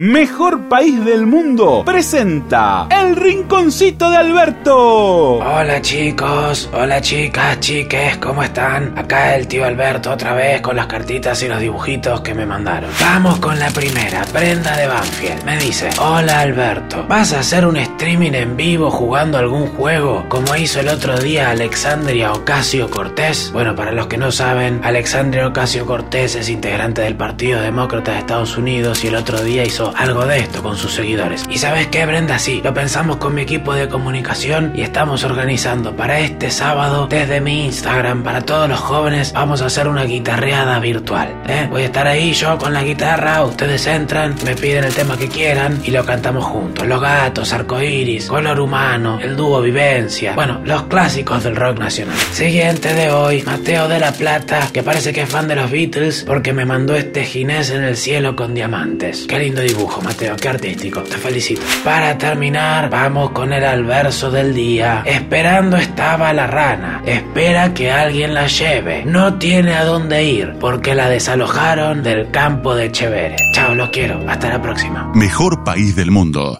Mejor País del Mundo presenta El Rinconcito de Alberto. Hola chicos, hola chicas, chiques, ¿cómo están? Acá el tío Alberto otra vez con las cartitas y los dibujitos que me mandaron. Vamos con la primera, Brenda de Banfield. Me dice, hola Alberto, ¿vas a hacer un streaming en vivo jugando algún juego como hizo el otro día Alexandria Ocasio Cortés? Bueno, para los que no saben, Alexandria Ocasio Cortés es integrante del Partido Demócrata de Estados Unidos y el otro día hizo algo de esto con sus seguidores. Y sabes qué, Brenda, sí, lo pensamos con mi equipo de comunicación y estamos organizando para este sábado desde mi Instagram para todos los jóvenes vamos a hacer una guitarreada virtual. ¿eh? Voy a estar ahí yo con la guitarra, ustedes entran, me piden el tema que quieran y lo cantamos juntos. Los gatos, arcoíris, color humano, el dúo vivencia, bueno, los clásicos del rock nacional. Siguiente de hoy, Mateo de la Plata, que parece que es fan de los Beatles porque me mandó este ginés en el cielo con diamantes. Qué lindo dibujo. Mateo, qué artístico. Te felicito. Para terminar, vamos con el alverso del día. Esperando estaba la rana. Espera que alguien la lleve. No tiene a dónde ir porque la desalojaron del campo de Chevere. Chao, los quiero. Hasta la próxima. Mejor país del mundo.